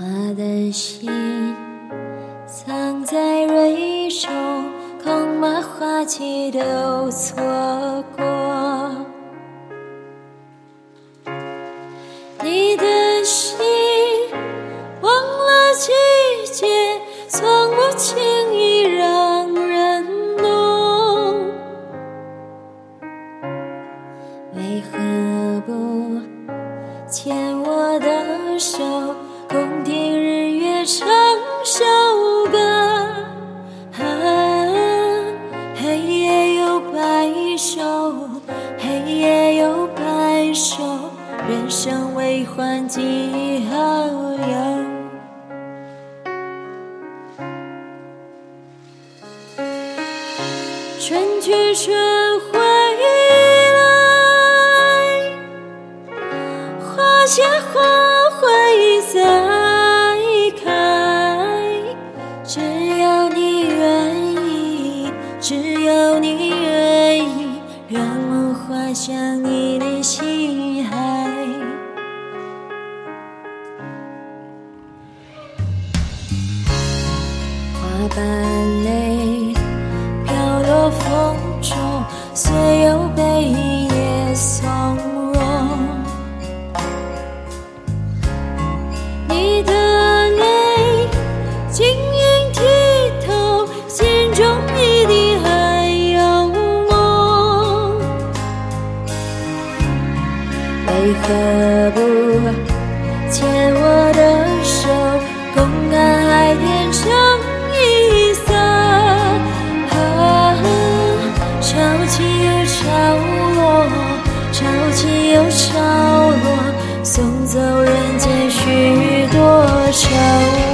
花的心藏在蕊中，恐怕花期都错过。唱首歌？黑夜有白首，黑夜有白首，人生为欢几何有？春去春滑向你的心海。花瓣泪飘落风中，随有为何不牵我的手，共看海天成一色？啊，潮起又潮落，潮起又潮落，送走人间许多愁。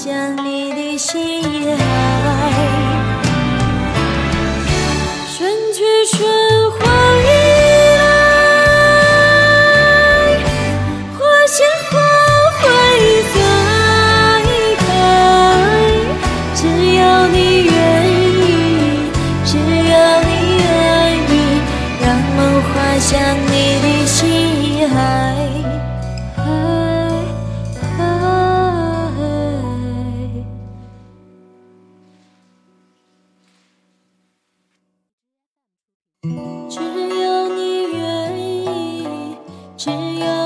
想你的心海。只要你愿意，只要